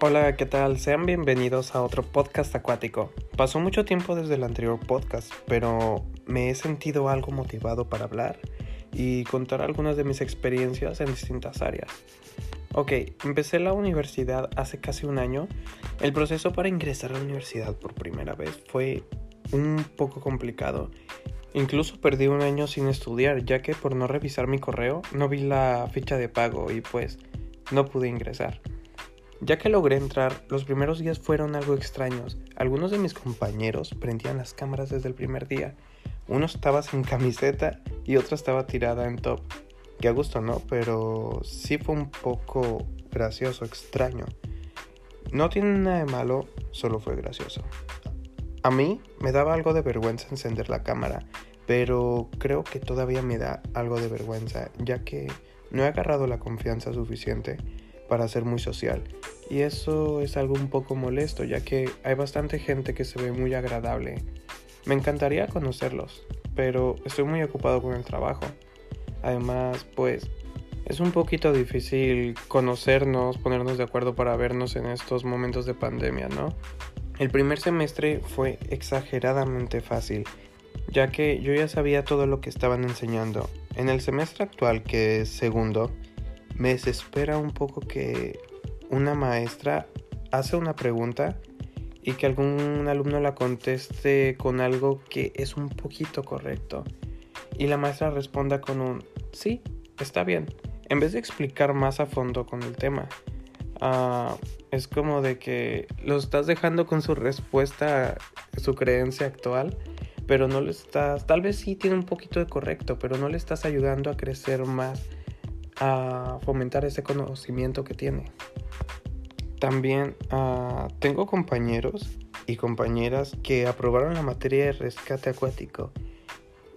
Hola, ¿qué tal? Sean bienvenidos a otro podcast acuático. Pasó mucho tiempo desde el anterior podcast, pero me he sentido algo motivado para hablar y contar algunas de mis experiencias en distintas áreas. Ok, empecé la universidad hace casi un año. El proceso para ingresar a la universidad por primera vez fue un poco complicado. Incluso perdí un año sin estudiar, ya que por no revisar mi correo no vi la ficha de pago y pues no pude ingresar. Ya que logré entrar, los primeros días fueron algo extraños. Algunos de mis compañeros prendían las cámaras desde el primer día. Uno estaba sin camiseta y otro estaba tirada en top. Que a gusto no, pero sí fue un poco gracioso, extraño. No tiene nada de malo, solo fue gracioso. A mí me daba algo de vergüenza encender la cámara, pero creo que todavía me da algo de vergüenza, ya que no he agarrado la confianza suficiente para ser muy social. Y eso es algo un poco molesto, ya que hay bastante gente que se ve muy agradable. Me encantaría conocerlos, pero estoy muy ocupado con el trabajo. Además, pues es un poquito difícil conocernos, ponernos de acuerdo para vernos en estos momentos de pandemia, ¿no? El primer semestre fue exageradamente fácil, ya que yo ya sabía todo lo que estaban enseñando. En el semestre actual, que es segundo, me desespera un poco que una maestra hace una pregunta y que algún alumno la conteste con algo que es un poquito correcto. Y la maestra responda con un sí, está bien, en vez de explicar más a fondo con el tema. Uh, es como de que lo estás dejando con su respuesta, su creencia actual, pero no le estás, tal vez sí tiene un poquito de correcto, pero no le estás ayudando a crecer más, a fomentar ese conocimiento que tiene. También uh, tengo compañeros y compañeras que aprobaron la materia de rescate acuático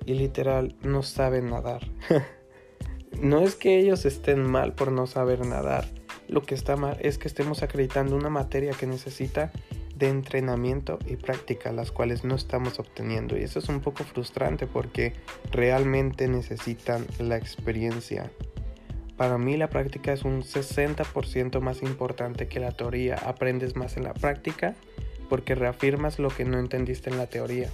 y literal no saben nadar. no es que ellos estén mal por no saber nadar, lo que está mal es que estemos acreditando una materia que necesita de entrenamiento y práctica, las cuales no estamos obteniendo. Y eso es un poco frustrante porque realmente necesitan la experiencia. Para mí la práctica es un 60% más importante que la teoría. Aprendes más en la práctica porque reafirmas lo que no entendiste en la teoría.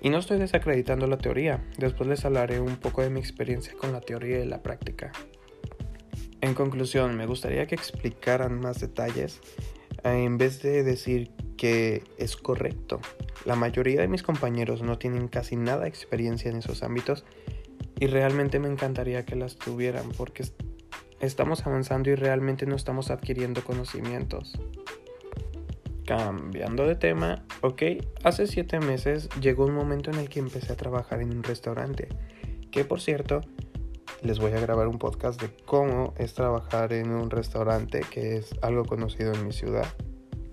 Y no estoy desacreditando la teoría, después les hablaré un poco de mi experiencia con la teoría y la práctica. En conclusión, me gustaría que explicaran más detalles eh, en vez de decir que es correcto. La mayoría de mis compañeros no tienen casi nada de experiencia en esos ámbitos y realmente me encantaría que las tuvieran porque estamos avanzando y realmente no estamos adquiriendo conocimientos. Cambiando de tema, ok, hace 7 meses llegó un momento en el que empecé a trabajar en un restaurante, que por cierto les voy a grabar un podcast de cómo es trabajar en un restaurante que es algo conocido en mi ciudad.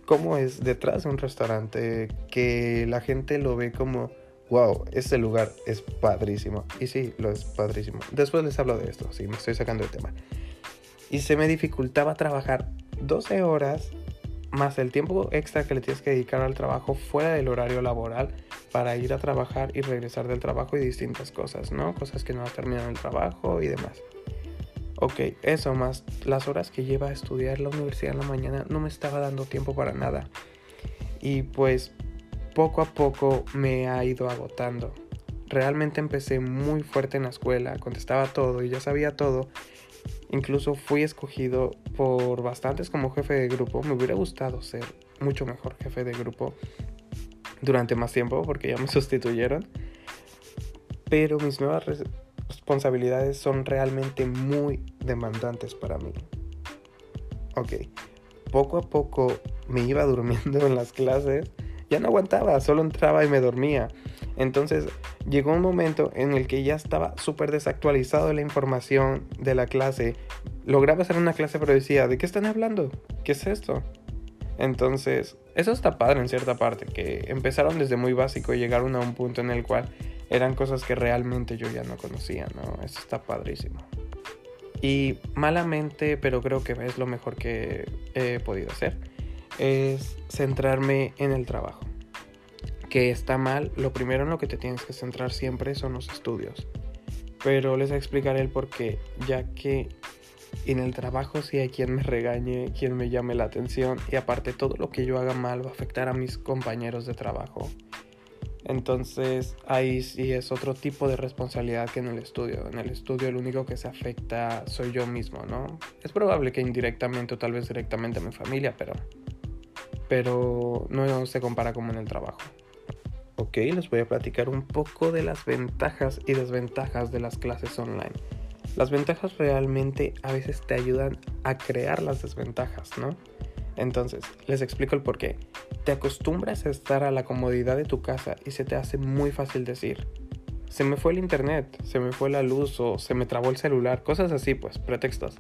Cómo es detrás de un restaurante que la gente lo ve como, wow, este lugar es padrísimo. Y sí, lo es padrísimo. Después les hablo de esto, sí, me estoy sacando el tema. Y se me dificultaba trabajar 12 horas más el tiempo extra que le tienes que dedicar al trabajo fuera del horario laboral para ir a trabajar y regresar del trabajo y distintas cosas, ¿no? Cosas que no terminan el trabajo y demás. Ok, eso más las horas que lleva a estudiar la universidad en la mañana no me estaba dando tiempo para nada. Y pues poco a poco me ha ido agotando. Realmente empecé muy fuerte en la escuela, contestaba todo y ya sabía todo. Incluso fui escogido por bastantes como jefe de grupo. Me hubiera gustado ser mucho mejor jefe de grupo durante más tiempo porque ya me sustituyeron. Pero mis nuevas responsabilidades son realmente muy demandantes para mí. Ok, poco a poco me iba durmiendo en las clases. Ya no aguantaba, solo entraba y me dormía. Entonces llegó un momento en el que ya estaba súper desactualizado la información de la clase. Lograba hacer una clase pero decía, ¿de qué están hablando? ¿Qué es esto? Entonces, eso está padre en cierta parte, que empezaron desde muy básico y llegaron a un punto en el cual eran cosas que realmente yo ya no conocía, ¿no? Eso está padrísimo. Y malamente, pero creo que es lo mejor que he podido hacer, es centrarme en el trabajo. Que está mal, lo primero en lo que te tienes que centrar siempre son los estudios. Pero les explicaré el por qué, ya que en el trabajo sí hay quien me regañe, quien me llame la atención y aparte todo lo que yo haga mal va a afectar a mis compañeros de trabajo. Entonces ahí sí es otro tipo de responsabilidad que en el estudio. En el estudio el único que se afecta soy yo mismo, ¿no? Es probable que indirectamente o tal vez directamente a mi familia, pero, pero no se compara como en el trabajo. Ok, les voy a platicar un poco de las ventajas y desventajas de las clases online. Las ventajas realmente a veces te ayudan a crear las desventajas, ¿no? Entonces, les explico el por qué. Te acostumbras a estar a la comodidad de tu casa y se te hace muy fácil decir, se me fue el internet, se me fue la luz o se me trabó el celular, cosas así, pues, pretextos.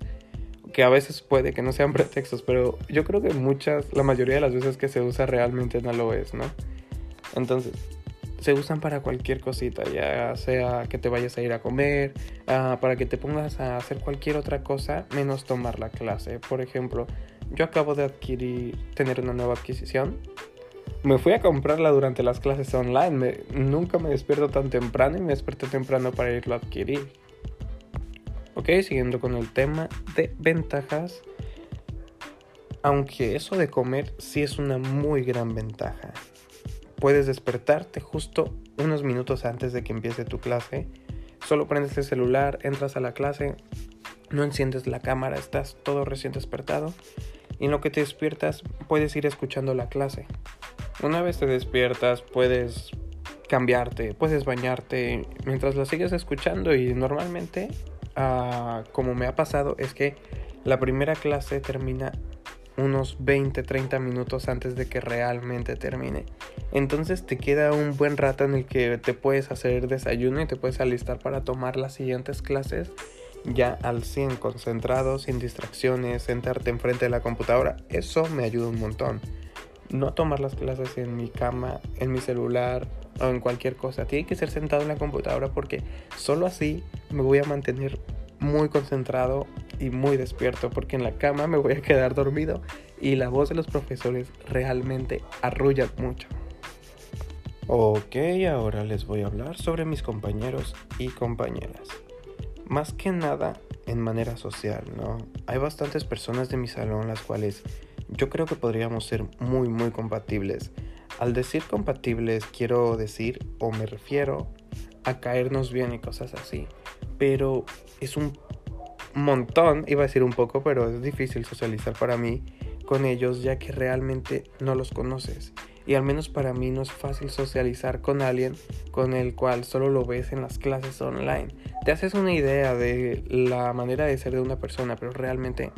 Que a veces puede que no sean pretextos, pero yo creo que muchas, la mayoría de las veces que se usa realmente no lo es, ¿no? Entonces, se usan para cualquier cosita, ya sea que te vayas a ir a comer, ah, para que te pongas a hacer cualquier otra cosa menos tomar la clase. Por ejemplo, yo acabo de adquirir, tener una nueva adquisición. Me fui a comprarla durante las clases online. nunca me despierto tan temprano y me desperté temprano para irlo a adquirir. Ok, siguiendo con el tema de ventajas. Aunque eso de comer sí es una muy gran ventaja. Puedes despertarte justo unos minutos antes de que empiece tu clase. Solo prendes el celular, entras a la clase, no enciendes la cámara, estás todo recién despertado y en lo que te despiertas puedes ir escuchando la clase. Una vez te despiertas puedes cambiarte, puedes bañarte mientras la sigues escuchando y normalmente, ah, como me ha pasado, es que la primera clase termina unos 20, 30 minutos antes de que realmente termine. Entonces te queda un buen rato en el que te puedes hacer desayuno y te puedes alistar para tomar las siguientes clases ya al 100 concentrado, sin distracciones, sentarte enfrente de la computadora, eso me ayuda un montón. No tomar las clases en mi cama, en mi celular o en cualquier cosa. Tiene que ser sentado en la computadora porque solo así me voy a mantener muy concentrado y muy despierto porque en la cama me voy a quedar dormido y la voz de los profesores realmente arrulla mucho. Ok, ahora les voy a hablar sobre mis compañeros y compañeras más que nada en manera social, ¿no? Hay bastantes personas de mi salón las cuales yo creo que podríamos ser muy muy compatibles. Al decir compatibles quiero decir o me refiero a caernos bien y cosas así. Pero es un montón, iba a decir un poco, pero es difícil socializar para mí con ellos ya que realmente no los conoces y al menos para mí no es fácil socializar con alguien con el cual solo lo ves en las clases online. Te haces una idea de la manera de ser de una persona, pero realmente,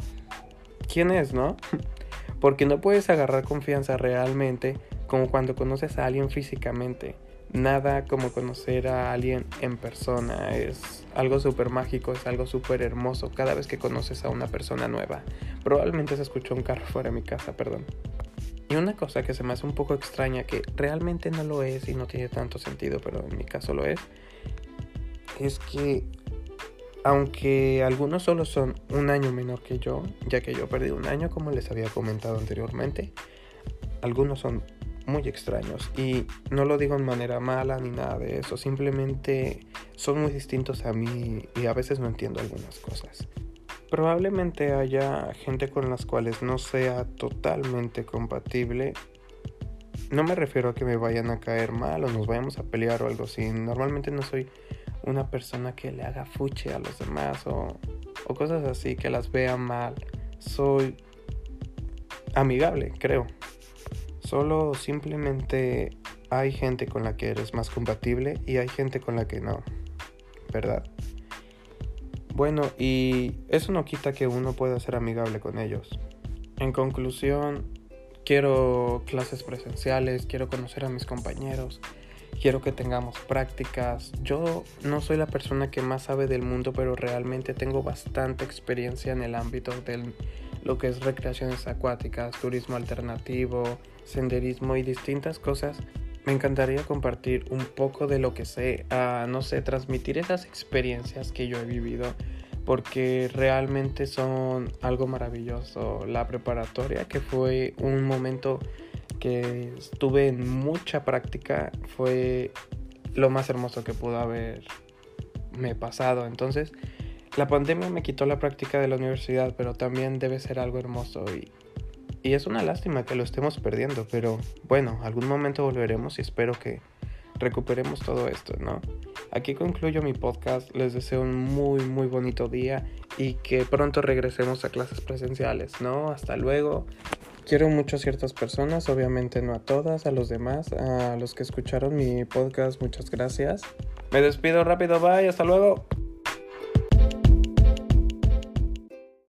¿quién es, no? Porque no puedes agarrar confianza realmente como cuando conoces a alguien físicamente. Nada como conocer a alguien en persona. Es algo súper mágico, es algo súper hermoso cada vez que conoces a una persona nueva. Probablemente se escuchó un carro fuera de mi casa, perdón. Y una cosa que se me hace un poco extraña, que realmente no lo es y no tiene tanto sentido, pero en mi caso lo es, es que aunque algunos solo son un año menor que yo, ya que yo perdí un año como les había comentado anteriormente, algunos son muy extraños y no lo digo en manera mala ni nada de eso, simplemente son muy distintos a mí y a veces no entiendo algunas cosas. Probablemente haya gente con las cuales no sea totalmente compatible. No me refiero a que me vayan a caer mal o nos vayamos a pelear o algo así. Normalmente no soy una persona que le haga fuche a los demás o, o cosas así, que las vea mal. Soy amigable, creo. Solo simplemente hay gente con la que eres más compatible y hay gente con la que no. ¿Verdad? Bueno, y eso no quita que uno pueda ser amigable con ellos. En conclusión, quiero clases presenciales, quiero conocer a mis compañeros, quiero que tengamos prácticas. Yo no soy la persona que más sabe del mundo, pero realmente tengo bastante experiencia en el ámbito de lo que es recreaciones acuáticas, turismo alternativo, senderismo y distintas cosas me encantaría compartir un poco de lo que sé, a, no sé, transmitir esas experiencias que yo he vivido, porque realmente son algo maravilloso. La preparatoria, que fue un momento que estuve en mucha práctica, fue lo más hermoso que pudo haberme pasado. Entonces, La pandemia me quitó la práctica de la universidad, pero también debe ser algo hermoso y, y es una lástima que lo estemos perdiendo, pero bueno, algún momento volveremos y espero que recuperemos todo esto, ¿no? Aquí concluyo mi podcast, les deseo un muy muy bonito día y que pronto regresemos a clases presenciales, ¿no? Hasta luego. Quiero mucho a ciertas personas, obviamente no a todas, a los demás, a los que escucharon mi podcast, muchas gracias. Me despido rápido, bye, hasta luego.